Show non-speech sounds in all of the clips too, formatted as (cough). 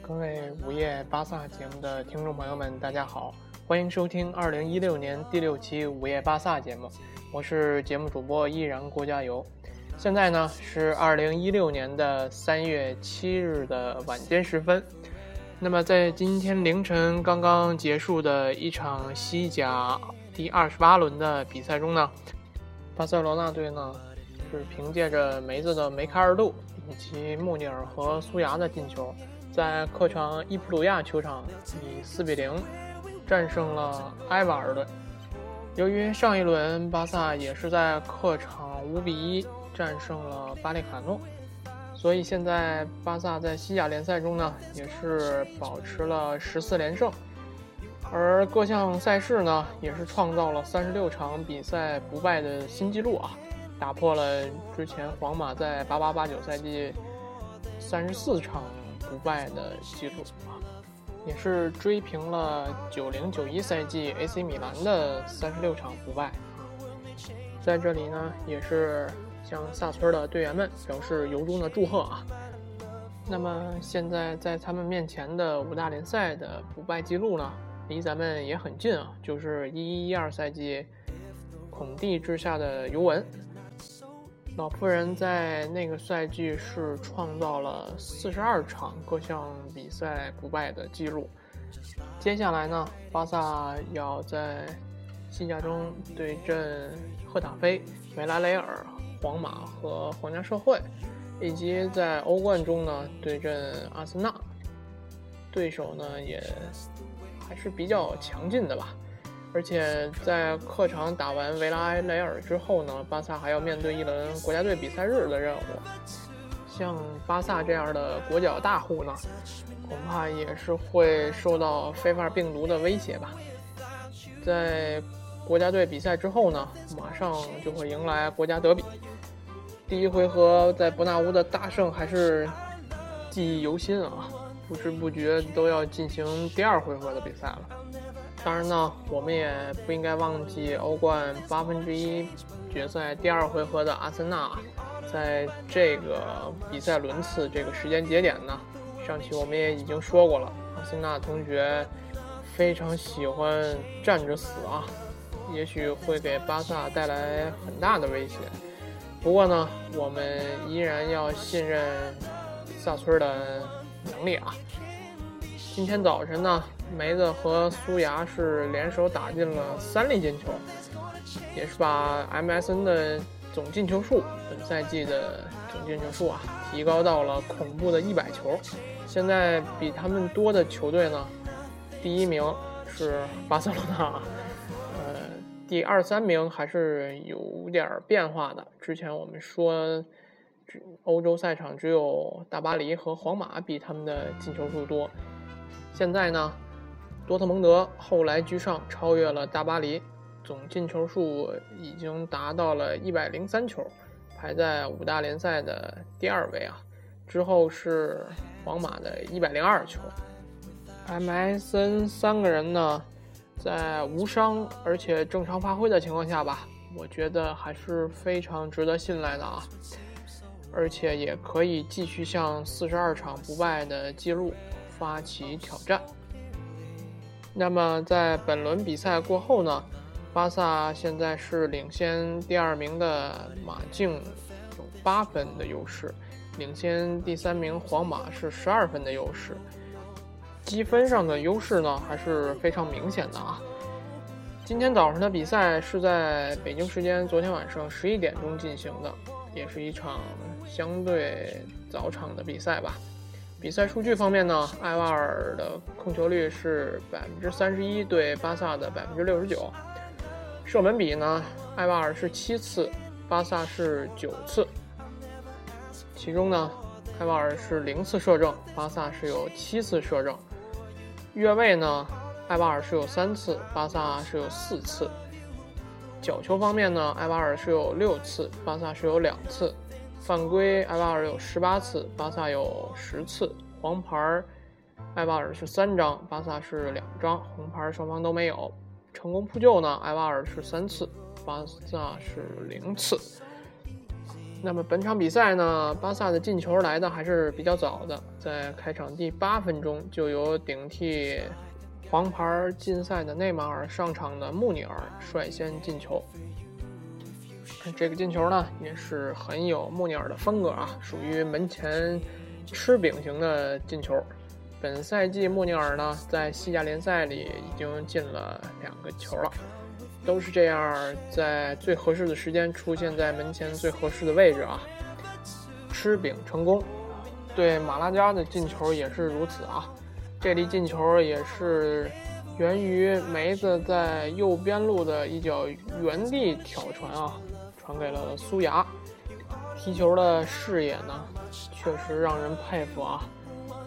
各位午夜巴萨节目的听众朋友们，大家好，欢迎收听二零一六年第六期午夜巴萨节目，我是节目主播依然郭加油。现在呢是二零一六年的三月七日的晚间时分。那么在今天凌晨刚刚结束的一场西甲第二十八轮的比赛中呢，巴塞罗那队呢。是凭借着梅子的梅开二度，以及穆尼尔和苏牙的进球，在客场伊普鲁亚球场以四比零战胜了埃瓦尔队。由于上一轮巴萨也是在客场五比一战胜了巴列卡诺，所以现在巴萨在西甲联赛中呢也是保持了十四连胜，而各项赛事呢也是创造了三十六场比赛不败的新纪录啊。打破了之前皇马在八八八九赛季三十四场不败的记录啊，也是追平了九零九一赛季 AC 米兰的三十六场不败。在这里呢，也是向萨村的队员们表示由衷的祝贺啊。那么现在在他们面前的五大联赛的不败记录呢，离咱们也很近啊，就是一一一二赛季孔蒂之下的尤文。老妇人在那个赛季是创造了四十二场各项比赛不败的记录。接下来呢，巴萨要在西甲中对阵赫塔菲、维拉雷尔、皇马和皇家社会，以及在欧冠中呢对阵阿森纳。对手呢也还是比较强劲的吧。而且在客场打完维拉埃雷尔之后呢，巴萨还要面对一轮国家队比赛日的任务。像巴萨这样的国脚大户呢，恐怕也是会受到非法病毒的威胁吧。在国家队比赛之后呢，马上就会迎来国家德比。第一回合在伯纳乌的大胜还是记忆犹新啊！不知不觉都要进行第二回合的比赛了。当然呢，我们也不应该忘记欧冠八分之一决赛第二回合的阿森纳。在这个比赛轮次这个时间节点呢，上期我们也已经说过了，阿森纳同学非常喜欢站着死啊，也许会给巴萨带来很大的威胁。不过呢，我们依然要信任萨村的能力啊。今天早晨呢。梅子和苏牙是联手打进了三粒进球，也是把 MSN 的总进球数，本赛季的总进球数啊，提高到了恐怖的一百球。现在比他们多的球队呢，第一名是巴塞罗那，呃，第二三名还是有点变化的。之前我们说，欧洲赛场只有大巴黎和皇马比他们的进球数多，现在呢？多特蒙德后来居上，超越了大巴黎，总进球数已经达到了一百零三球，排在五大联赛的第二位啊。之后是皇马的一百零二球。MSN 三个人呢，在无伤而且正常发挥的情况下吧，我觉得还是非常值得信赖的啊，而且也可以继续向四十二场不败的记录发起挑战。那么在本轮比赛过后呢，巴萨现在是领先第二名的马竞有八分的优势，领先第三名皇马是十二分的优势，积分上的优势呢还是非常明显的啊。今天早上的比赛是在北京时间昨天晚上十一点钟进行的，也是一场相对早场的比赛吧。比赛数据方面呢，埃瓦尔的控球率是百分之三十一对巴萨的百分之六十九，射门比呢，埃瓦尔是七次，巴萨是九次，其中呢，埃瓦尔是零次射正，巴萨是有七次射正，越位呢，埃瓦尔是有三次，巴萨是有四次，角球方面呢，埃瓦尔是有六次，巴萨是有两次。犯规，埃瓦尔有十八次，巴萨有十次。黄牌，埃瓦尔是三张，巴萨是两张，红牌双方都没有。成功扑救呢，埃瓦尔是三次，巴萨是零次。那么本场比赛呢，巴萨的进球来的还是比较早的，在开场第八分钟就由顶替黄牌禁赛的内马尔上场的穆尼尔率先进球。这个进球呢，也是很有穆尼尔的风格啊，属于门前吃饼型的进球。本赛季穆尼尔呢，在西甲联赛里已经进了两个球了。都是这样，在最合适的时间出现在门前最合适的位置啊，吃饼成功。对马拉加的进球也是如此啊，这粒进球也是源于梅子在右边路的一脚原地挑传啊，传给了苏牙。踢球的视野呢，确实让人佩服啊。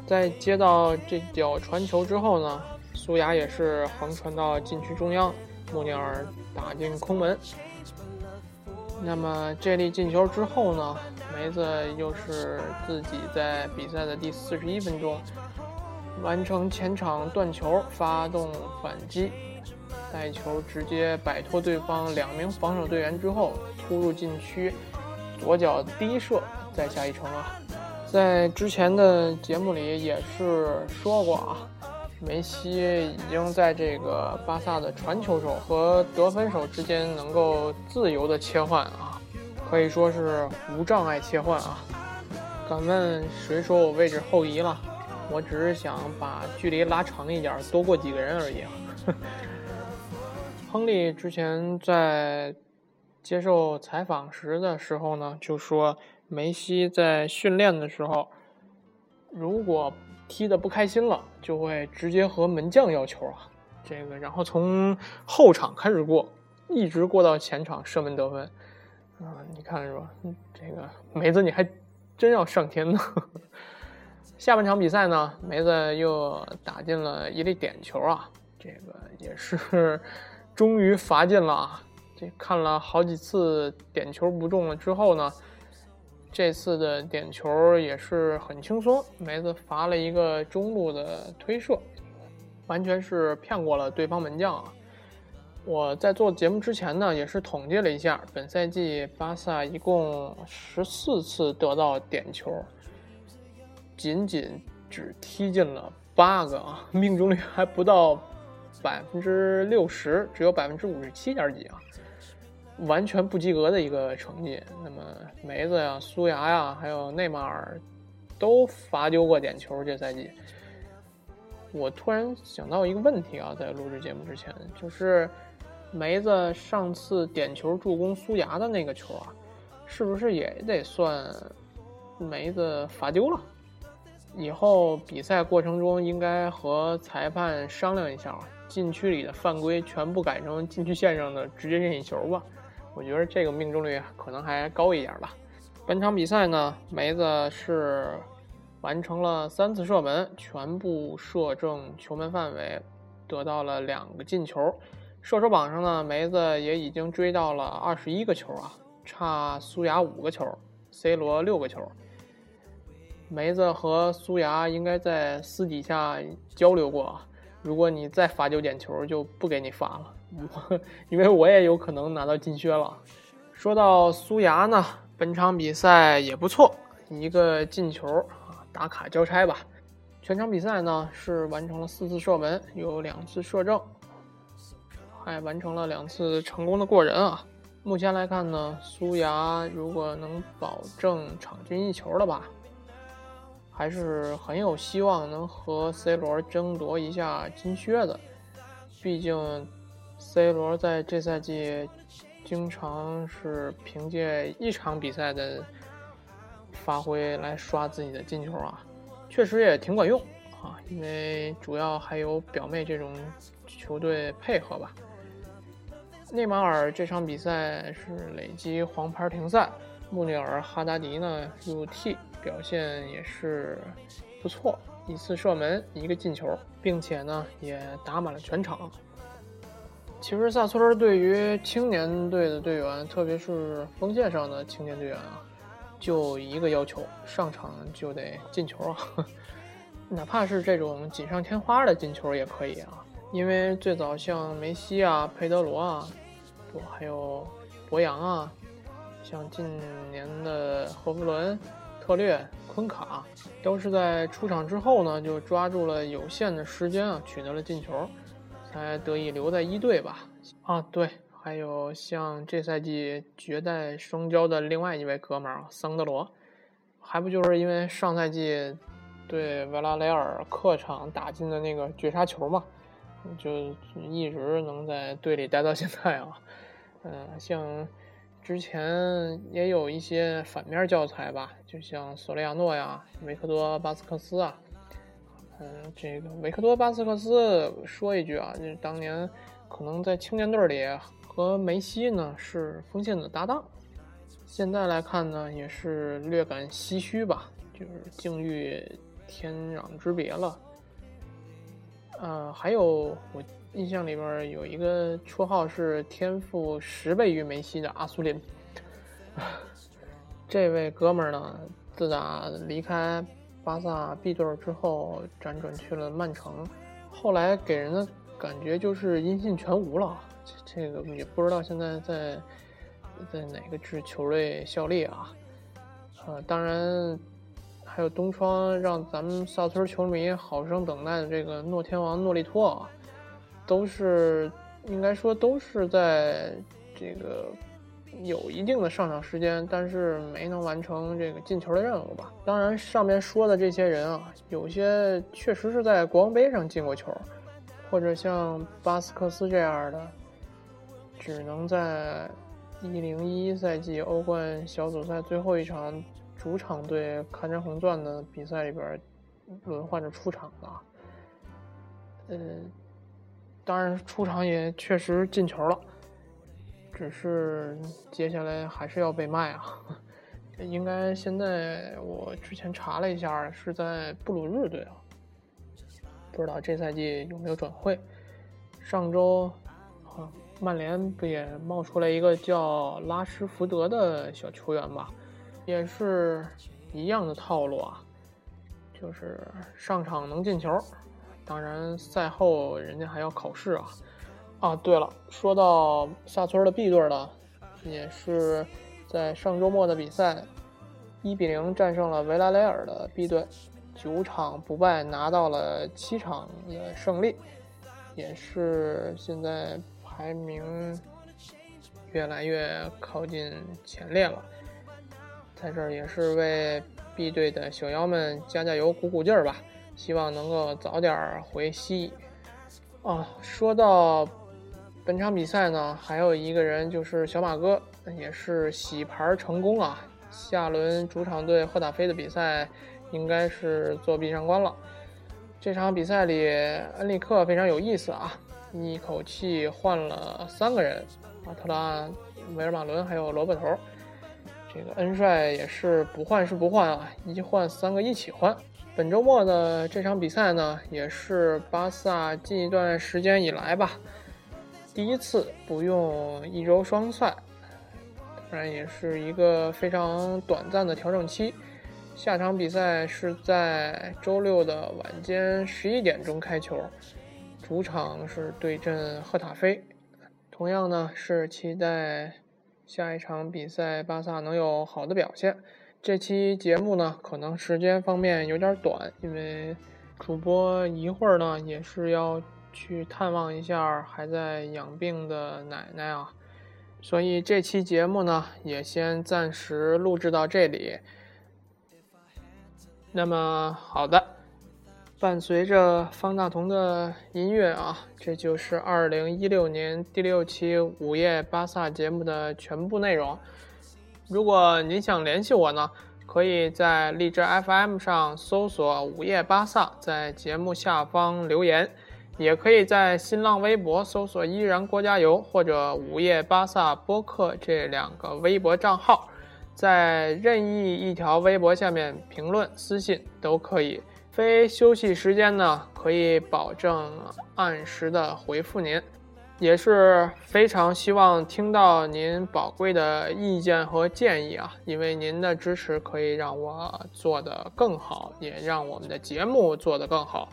在接到这脚传球之后呢，苏牙也是横传到禁区中央。穆尼尔打进空门。那么这粒进球之后呢？梅子又是自己在比赛的第四十一分钟完成前场断球，发动反击，带球直接摆脱对方两名防守队员之后突入禁区，左脚低射再下一城啊！在之前的节目里也是说过啊。梅西已经在这个巴萨的传球手和得分手之间能够自由的切换啊，可以说是无障碍切换啊。敢问谁说我位置后移了？我只是想把距离拉长一点，多过几个人而已。(laughs) 亨利之前在接受采访时的时候呢，就说梅西在训练的时候，如果踢得不开心了，就会直接和门将要球啊，这个然后从后场开始过，一直过到前场射门得分，啊，你看是吧？这个梅子你还真要上天呢。(laughs) 下半场比赛呢，梅子又打进了一粒点球啊，这个也是 (laughs) 终于罚进了啊。这看了好几次点球不中了之后呢。这次的点球也是很轻松，梅子罚了一个中路的推射，完全是骗过了对方门将啊！我在做节目之前呢，也是统计了一下，本赛季巴萨一共十四次得到点球，仅仅只踢进了八个啊，命中率还不到百分之六十，只有百分之五十七点几啊！完全不及格的一个成绩。那么梅子呀、苏牙呀，还有内马尔，都罚丢过点球。这赛季，我突然想到一个问题啊，在录制节目之前，就是梅子上次点球助攻苏牙的那个球啊，是不是也得算梅子罚丢了？以后比赛过程中应该和裁判商量一下，禁区里的犯规全部改成禁区线上的直接任意球吧。我觉得这个命中率可能还高一点吧。本场比赛呢，梅子是完成了三次射门，全部射正球门范围，得到了两个进球。射手榜上呢，梅子也已经追到了二十一个球啊，差苏牙五个球，C 罗六个球。梅子和苏牙应该在私底下交流过，如果你再罚丢点球，就不给你罚了。我 (laughs) 因为我也有可能拿到金靴了。说到苏牙呢，本场比赛也不错，一个进球啊，打卡交差吧。全场比赛呢是完成了四次射门，有两次射正，还完成了两次成功的过人啊。目前来看呢，苏牙如果能保证场均一球的吧，还是很有希望能和 C 罗争夺一下金靴的，毕竟。C 罗在这赛季经常是凭借一场比赛的发挥来刷自己的进球啊，确实也挺管用啊，因为主要还有表妹这种球队配合吧。内马尔这场比赛是累积黄牌停赛，穆里尔哈达迪呢入替，表现也是不错，一次射门，一个进球，并且呢也打满了全场。其实萨村对于青年队的队员，特别是锋线上的青年队员啊，就一个要求：上场就得进球啊！(laughs) 哪怕是这种锦上添花的进球也可以啊。因为最早像梅西啊、佩德罗啊，不还有博扬啊，像近年的何弗伦、特略、昆卡，都是在出场之后呢，就抓住了有限的时间啊，取得了进球，才得以留在一队吧。啊，对，还有像这赛季绝代双骄的另外一位哥们儿桑德罗，还不就是因为上赛季对维拉雷尔客场打进的那个绝杀球嘛，就一直能在队里待到现在啊。嗯，像。之前也有一些反面教材吧，就像索雷亚诺呀、维克多·巴斯克斯啊。嗯，这个维克多·巴斯克斯说一句啊，就是当年可能在青年队里和梅西呢是锋线的搭档，现在来看呢也是略感唏嘘吧，就是境遇天壤之别了。呃，还有我。印象里边有一个绰号是天赋十倍于梅西的阿苏林，(laughs) 这位哥们儿呢，自打离开巴萨 B 队之后，辗转去了曼城，后来给人的感觉就是音信全无了。这这个也不知道现在在在哪个支球队效力啊？呃，当然还有东窗让咱们萨村球迷好生等待的这个诺天王诺利托啊。都是应该说都是在这个有一定的上场时间，但是没能完成这个进球的任务吧。当然，上面说的这些人啊，有些确实是在国王杯上进过球，或者像巴斯克斯这样的，只能在一零一赛季欧冠小组赛最后一场主场对看山红钻的比赛里边轮换着出场的。嗯。当然，出场也确实进球了，只是接下来还是要被卖啊。(laughs) 应该现在我之前查了一下，是在布鲁日队啊，不知道这赛季有没有转会。上周啊，曼联不也冒出来一个叫拉什福德的小球员吧？也是一样的套路啊，就是上场能进球。当然，赛后人家还要考试啊！啊，对了，说到萨村的 B 队呢，也是在上周末的比赛，一比零战胜了维拉雷尔的 B 队，九场不败，拿到了七场的胜利，也是现在排名越来越靠近前列了。在这儿也是为 B 队的小妖们加加油、鼓鼓劲儿吧！希望能够早点回西。啊，说到本场比赛呢，还有一个人就是小马哥，也是洗牌成功啊！下轮主场对赫塔菲的比赛应该是作壁上观了。这场比赛里，恩里克非常有意思啊，一口气换了三个人，阿，特拉、维尔马伦还有萝卜头。这个恩帅也是不换是不换啊，一换三个一起换。本周末的这场比赛呢，也是巴萨近一段时间以来吧，第一次不用一周双赛，当然也是一个非常短暂的调整期。下场比赛是在周六的晚间十一点钟开球，主场是对阵赫塔菲。同样呢，是期待下一场比赛巴萨能有好的表现。这期节目呢，可能时间方面有点短，因为主播一会儿呢也是要去探望一下还在养病的奶奶啊，所以这期节目呢也先暂时录制到这里。那么好的，伴随着方大同的音乐啊，这就是二零一六年第六期午夜巴萨节目的全部内容。如果您想联系我呢，可以在荔枝 FM 上搜索“午夜巴萨”，在节目下方留言；也可以在新浪微博搜索“依然郭加油”或者“午夜巴萨播客”这两个微博账号，在任意一条微博下面评论、私信都可以。非休息时间呢，可以保证按时的回复您。也是非常希望听到您宝贵的意见和建议啊，因为您的支持可以让我做得更好，也让我们的节目做得更好。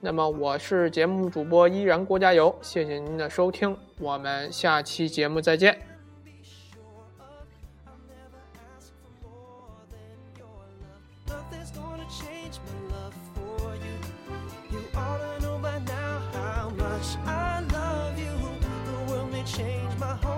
那么我是节目主播依然郭加油谢谢您的收听我们下期节目再见。Change my heart.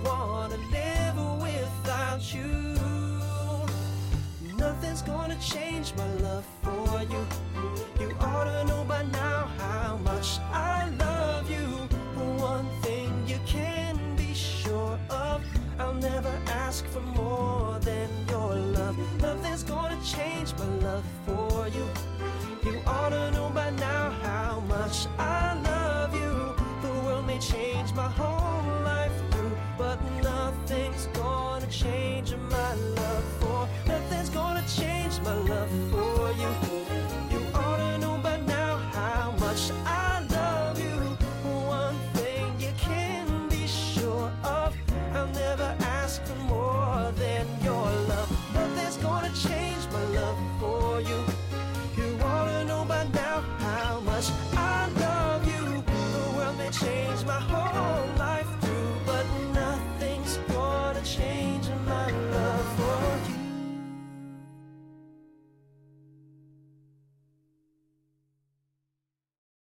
nothing's gonna change my love for you. You ought to know by now how much I